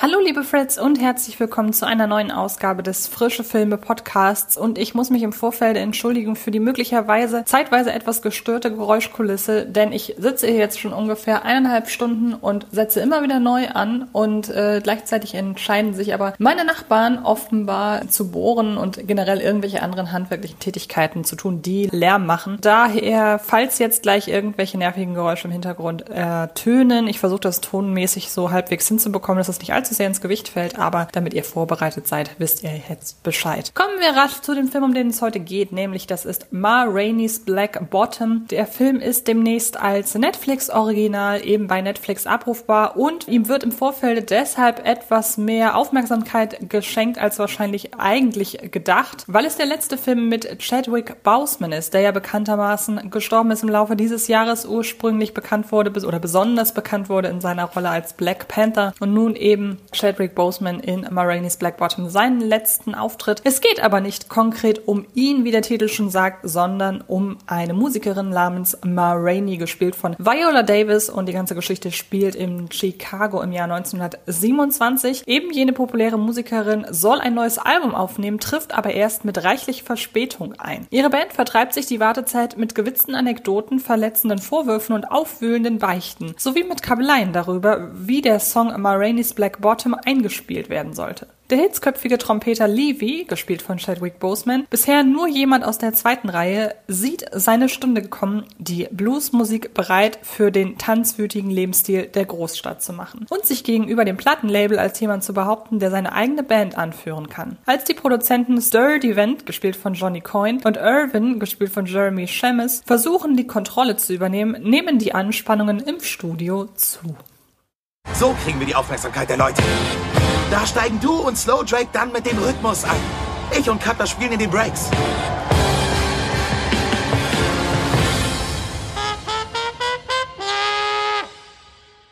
Hallo liebe Fritz und herzlich willkommen zu einer neuen Ausgabe des Frische Filme Podcasts und ich muss mich im Vorfeld entschuldigen für die möglicherweise zeitweise etwas gestörte Geräuschkulisse, denn ich sitze hier jetzt schon ungefähr eineinhalb Stunden und setze immer wieder neu an und äh, gleichzeitig entscheiden sich aber meine Nachbarn offenbar zu bohren und generell irgendwelche anderen handwerklichen Tätigkeiten zu tun, die Lärm machen. Daher, falls jetzt gleich irgendwelche nervigen Geräusche im Hintergrund ertönen, ich versuche das tonmäßig so halbwegs hinzubekommen, dass es nicht allzu allzu sehr ins Gewicht fällt, aber damit ihr vorbereitet seid, wisst ihr jetzt Bescheid. Kommen wir rasch zu dem Film, um den es heute geht, nämlich das ist Ma Rainey's Black Bottom. Der Film ist demnächst als Netflix-Original eben bei Netflix abrufbar und ihm wird im Vorfeld deshalb etwas mehr Aufmerksamkeit geschenkt als wahrscheinlich eigentlich gedacht, weil es der letzte Film mit Chadwick Boseman ist, der ja bekanntermaßen gestorben ist im Laufe dieses Jahres, ursprünglich bekannt wurde oder besonders bekannt wurde in seiner Rolle als Black Panther und nun eben Chadwick Boseman in Ma Rainey's Black Bottom seinen letzten Auftritt. Es geht aber nicht konkret um ihn, wie der Titel schon sagt, sondern um eine Musikerin namens Ma gespielt von Viola Davis und die ganze Geschichte spielt in Chicago im Jahr 1927. Eben jene populäre Musikerin soll ein neues Album aufnehmen, trifft aber erst mit reichlich Verspätung ein. Ihre Band vertreibt sich die Wartezeit mit gewitzten Anekdoten, verletzenden Vorwürfen und aufwühlenden Beichten, sowie mit Kabeleien darüber, wie der Song Ma Rainey's Black Bottom Bottom eingespielt werden sollte. Der hitzköpfige Trompeter Levy, gespielt von Chadwick Boseman, bisher nur jemand aus der zweiten Reihe, sieht seine Stunde gekommen, die Bluesmusik bereit für den tanzwütigen Lebensstil der Großstadt zu machen und sich gegenüber dem Plattenlabel als jemand zu behaupten, der seine eigene Band anführen kann. Als die Produzenten Stir Devent, gespielt von Johnny Coyne, und Irvin, gespielt von Jeremy Shemis, versuchen die Kontrolle zu übernehmen, nehmen die Anspannungen im Studio zu. So kriegen wir die Aufmerksamkeit der Leute. Da steigen du und Slow Drake dann mit dem Rhythmus ein. Ich und Cutler spielen in den Breaks.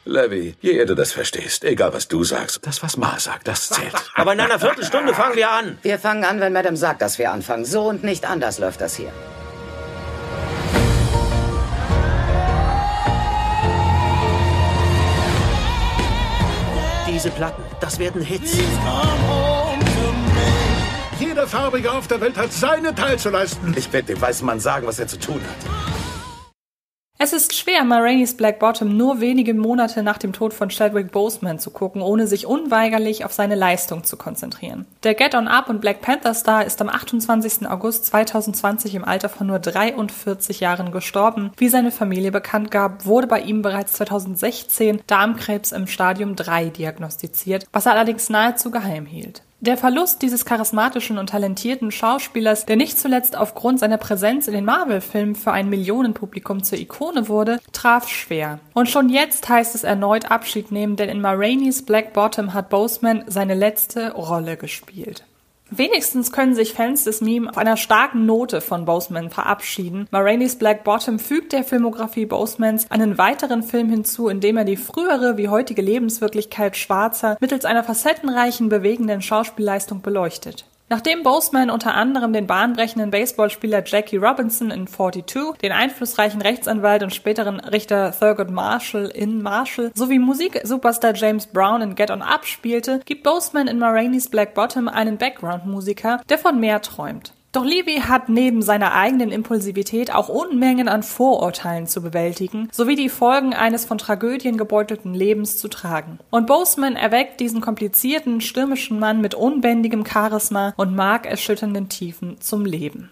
Levy, je eher du das verstehst, egal was du sagst, das, was Ma sagt, das zählt. Aber in einer Viertelstunde fangen wir an. Wir fangen an, wenn Madame sagt, dass wir anfangen. So und nicht anders läuft das hier. Diese Platten, das werden Hits. Jeder Farbige auf der Welt hat seine Teil zu leisten. Ich werde dem weißen Mann sagen, was er zu tun hat. Es ist schwer, Ma Black Bottom nur wenige Monate nach dem Tod von Chadwick Boseman zu gucken, ohne sich unweigerlich auf seine Leistung zu konzentrieren. Der Get On Up und Black Panther Star ist am 28. August 2020 im Alter von nur 43 Jahren gestorben. Wie seine Familie bekannt gab, wurde bei ihm bereits 2016 Darmkrebs im Stadium 3 diagnostiziert, was er allerdings nahezu geheim hielt. Der Verlust dieses charismatischen und talentierten Schauspielers, der nicht zuletzt aufgrund seiner Präsenz in den Marvel-Filmen für ein Millionenpublikum zur Ikone wurde, traf schwer. Und schon jetzt heißt es erneut Abschied nehmen, denn in Ma Black Bottom hat Boseman seine letzte Rolle gespielt. Wenigstens können sich Fans des Meme auf einer starken Note von Boseman verabschieden. Ma Rainey's Black Bottom fügt der Filmografie Bosemans einen weiteren Film hinzu, in dem er die frühere wie heutige Lebenswirklichkeit Schwarzer mittels einer facettenreichen, bewegenden Schauspielleistung beleuchtet. Nachdem Boseman unter anderem den bahnbrechenden Baseballspieler Jackie Robinson in 42, den einflussreichen Rechtsanwalt und späteren Richter Thurgood Marshall in Marshall sowie Musiksuperstar James Brown in Get On Up spielte, gibt Boseman in Ma Rainey's Black Bottom einen Background-Musiker, der von mehr träumt. Doch Levy hat neben seiner eigenen Impulsivität auch Unmengen an Vorurteilen zu bewältigen, sowie die Folgen eines von Tragödien gebeutelten Lebens zu tragen. Und Boseman erweckt diesen komplizierten, stürmischen Mann mit unbändigem Charisma und markerschütternden Tiefen zum Leben.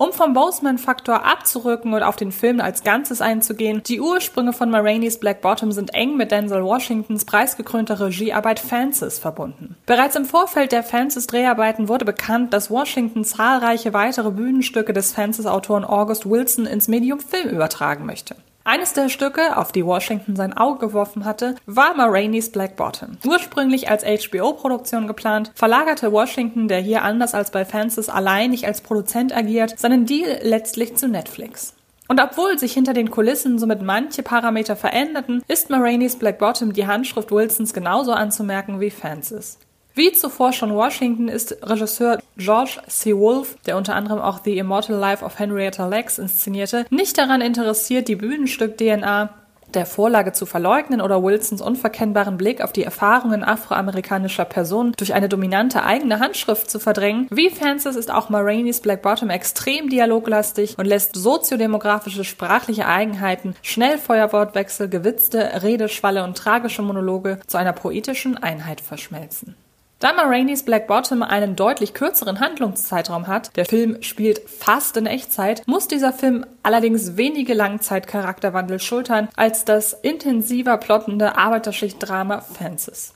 Um vom Boseman-Faktor abzurücken und auf den Film als Ganzes einzugehen, die Ursprünge von Ma Rainey's Black Bottom sind eng mit Denzel Washingtons preisgekrönter Regiearbeit Fences verbunden. Bereits im Vorfeld der Fences-Dreharbeiten wurde bekannt, dass Washington zahlreiche weitere Bühnenstücke des Fences-Autoren August Wilson ins Medium Film übertragen möchte. Eines der Stücke, auf die Washington sein Auge geworfen hatte, war Ma Black Bottom. Ursprünglich als HBO-Produktion geplant, verlagerte Washington, der hier anders als bei Fences allein nicht als Produzent agiert, seinen Deal letztlich zu Netflix. Und obwohl sich hinter den Kulissen somit manche Parameter veränderten, ist Ma Rainey's Black Bottom die Handschrift Wilsons genauso anzumerken wie Fences. Wie zuvor schon Washington ist Regisseur George C. Wolfe, der unter anderem auch The Immortal Life of Henrietta Lacks inszenierte, nicht daran interessiert, die Bühnenstück-DNA der Vorlage zu verleugnen oder Wilsons unverkennbaren Blick auf die Erfahrungen afroamerikanischer Personen durch eine dominante eigene Handschrift zu verdrängen. Wie Francis ist auch Marainis Black Bottom extrem dialoglastig und lässt soziodemografische sprachliche Eigenheiten, Schnellfeuerwortwechsel, gewitzte Redeschwalle und tragische Monologe zu einer poetischen Einheit verschmelzen. Da Ma Rainey's Black Bottom einen deutlich kürzeren Handlungszeitraum hat, der Film spielt fast in Echtzeit, muss dieser Film allerdings wenige Langzeitcharakterwandel schultern als das intensiver plottende Arbeiterschicht-Drama Fences.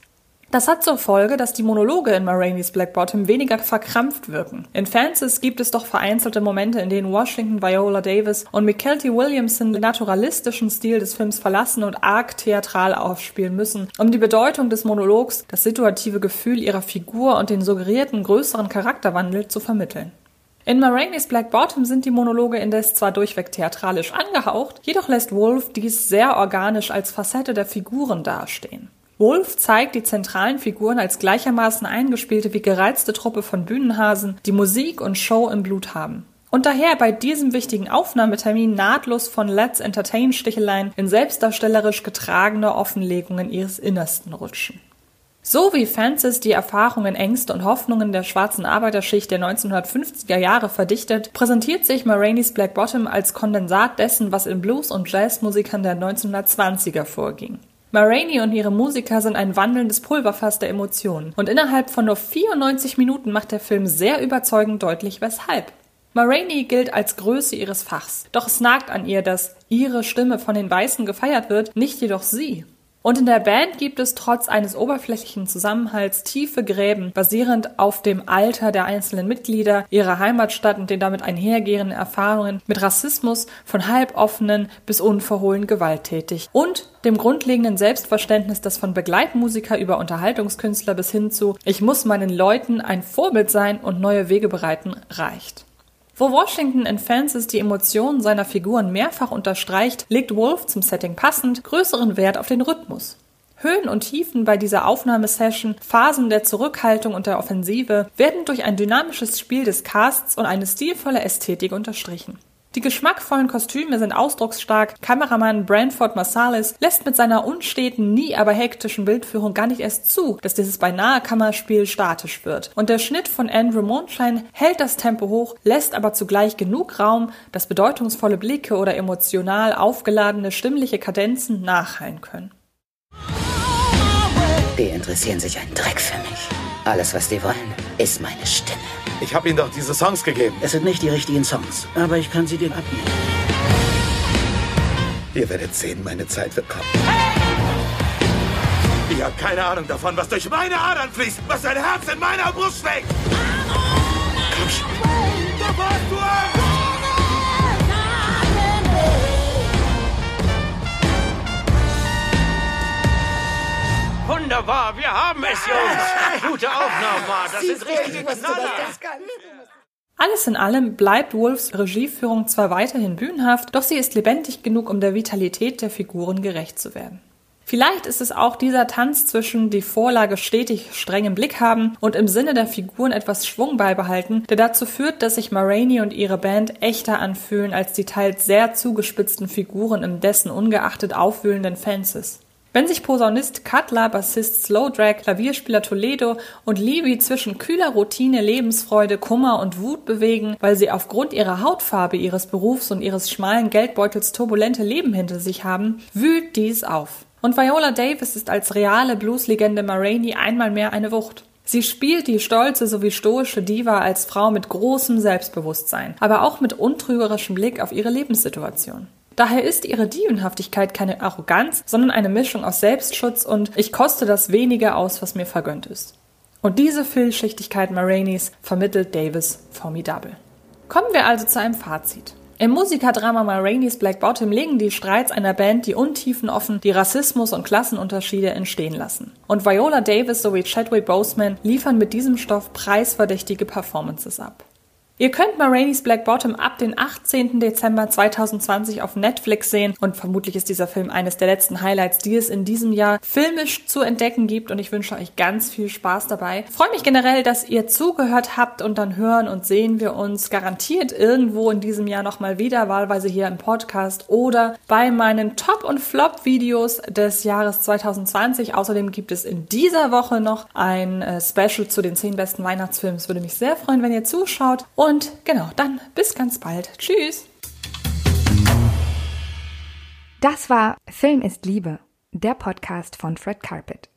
Das hat zur Folge, dass die Monologe in Marainis Black Bottom weniger verkrampft wirken. In Fences gibt es doch vereinzelte Momente, in denen Washington, Viola Davis und McKelty Williamson den naturalistischen Stil des Films verlassen und arg theatral aufspielen müssen, um die Bedeutung des Monologs, das situative Gefühl ihrer Figur und den suggerierten größeren Charakterwandel zu vermitteln. In Marainis Black Bottom sind die Monologe indes zwar durchweg theatralisch angehaucht, jedoch lässt Wolf dies sehr organisch als Facette der Figuren dastehen. Wolf zeigt die zentralen Figuren als gleichermaßen eingespielte wie gereizte Truppe von Bühnenhasen, die Musik und Show im Blut haben. Und daher bei diesem wichtigen Aufnahmetermin nahtlos von Let's Entertain Sticheleien in selbstdarstellerisch getragene Offenlegungen ihres Innersten rutschen. So wie Francis die Erfahrungen, Ängste und Hoffnungen der schwarzen Arbeiterschicht der 1950er Jahre verdichtet, präsentiert sich Marainis Black Bottom als Kondensat dessen, was in Blues- und Jazzmusikern der 1920er vorging. Ma und ihre Musiker sind ein wandelndes Pulverfass der Emotionen. Und innerhalb von nur 94 Minuten macht der Film sehr überzeugend deutlich, weshalb. Ma gilt als Größe ihres Fachs. Doch es nagt an ihr, dass ihre Stimme von den Weißen gefeiert wird, nicht jedoch sie. Und in der Band gibt es trotz eines oberflächlichen Zusammenhalts tiefe Gräben, basierend auf dem Alter der einzelnen Mitglieder, ihrer Heimatstadt und den damit einhergehenden Erfahrungen mit Rassismus von halboffenen bis unverhohlen gewalttätig und dem grundlegenden Selbstverständnis, das von Begleitmusiker über Unterhaltungskünstler bis hin zu Ich muss meinen Leuten ein Vorbild sein und neue Wege bereiten reicht. Wo Washington in Fences die Emotionen seiner Figuren mehrfach unterstreicht, legt Wolf zum Setting passend größeren Wert auf den Rhythmus. Höhen und Tiefen bei dieser Aufnahmesession, Phasen der Zurückhaltung und der Offensive werden durch ein dynamisches Spiel des Casts und eine stilvolle Ästhetik unterstrichen. Die geschmackvollen Kostüme sind ausdrucksstark. Kameramann Branford Marsalis lässt mit seiner unsteten, nie aber hektischen Bildführung gar nicht erst zu, dass dieses beinahe Kammerspiel statisch wird. Und der Schnitt von Andrew Mondschein hält das Tempo hoch, lässt aber zugleich genug Raum, dass bedeutungsvolle Blicke oder emotional aufgeladene stimmliche Kadenzen nachhallen können. Die interessieren sich einen Dreck für mich. Alles, was die wollen, ist meine Stimme. Ich habe Ihnen doch diese Songs gegeben. Es sind nicht die richtigen Songs, aber ich kann sie dir abnehmen. Ihr werdet sehen, meine Zeit wird kommen. Ihr habt keine Ahnung davon, was durch meine Adern fließt, was ein Herz in meiner Brust schlägt. Komm schon. Da warst du Wunderbar, wir haben es, Jungs. Gute Aufnahmen, Mann. Das sind richtige Knaller. Alles in allem bleibt Wolfs Regieführung zwar weiterhin bühnenhaft, doch sie ist lebendig genug, um der Vitalität der Figuren gerecht zu werden. Vielleicht ist es auch dieser Tanz zwischen die Vorlage stetig streng im Blick haben und im Sinne der Figuren etwas Schwung beibehalten, der dazu führt, dass sich Maraney und ihre Band echter anfühlen als die teils sehr zugespitzten Figuren im dessen ungeachtet aufwühlenden Fences. Wenn sich Posaunist Cutler, Bassist Slowdrag, Klavierspieler Toledo und Levy zwischen kühler Routine, Lebensfreude, Kummer und Wut bewegen, weil sie aufgrund ihrer Hautfarbe, ihres Berufs und ihres schmalen Geldbeutels turbulente Leben hinter sich haben, wühlt dies auf. Und Viola Davis ist als reale Blueslegende Maraney einmal mehr eine Wucht. Sie spielt die stolze sowie stoische Diva als Frau mit großem Selbstbewusstsein, aber auch mit untrügerischem Blick auf ihre Lebenssituation. Daher ist ihre Dievenhaftigkeit keine Arroganz, sondern eine Mischung aus Selbstschutz und ich koste das wenige aus, was mir vergönnt ist. Und diese Vielschichtigkeit Marainis vermittelt Davis formidabel. Kommen wir also zu einem Fazit. Im Musikerdrama Marainis Black Bottom legen die Streits einer Band die Untiefen offen, die Rassismus und Klassenunterschiede entstehen lassen. Und Viola Davis sowie Chadwick Boseman liefern mit diesem Stoff preisverdächtige Performances ab. Ihr könnt Ma Rainey's Black Bottom ab den 18. Dezember 2020 auf Netflix sehen und vermutlich ist dieser Film eines der letzten Highlights, die es in diesem Jahr filmisch zu entdecken gibt und ich wünsche euch ganz viel Spaß dabei. freue mich generell, dass ihr zugehört habt und dann hören und sehen wir uns garantiert irgendwo in diesem Jahr nochmal wieder, wahlweise hier im Podcast oder bei meinen Top- und Flop-Videos des Jahres 2020. Außerdem gibt es in dieser Woche noch ein äh, Special zu den 10 besten Weihnachtsfilmen. Es würde mich sehr freuen, wenn ihr zuschaut. Und genau, dann bis ganz bald. Tschüss. Das war Film ist Liebe, der Podcast von Fred Carpet.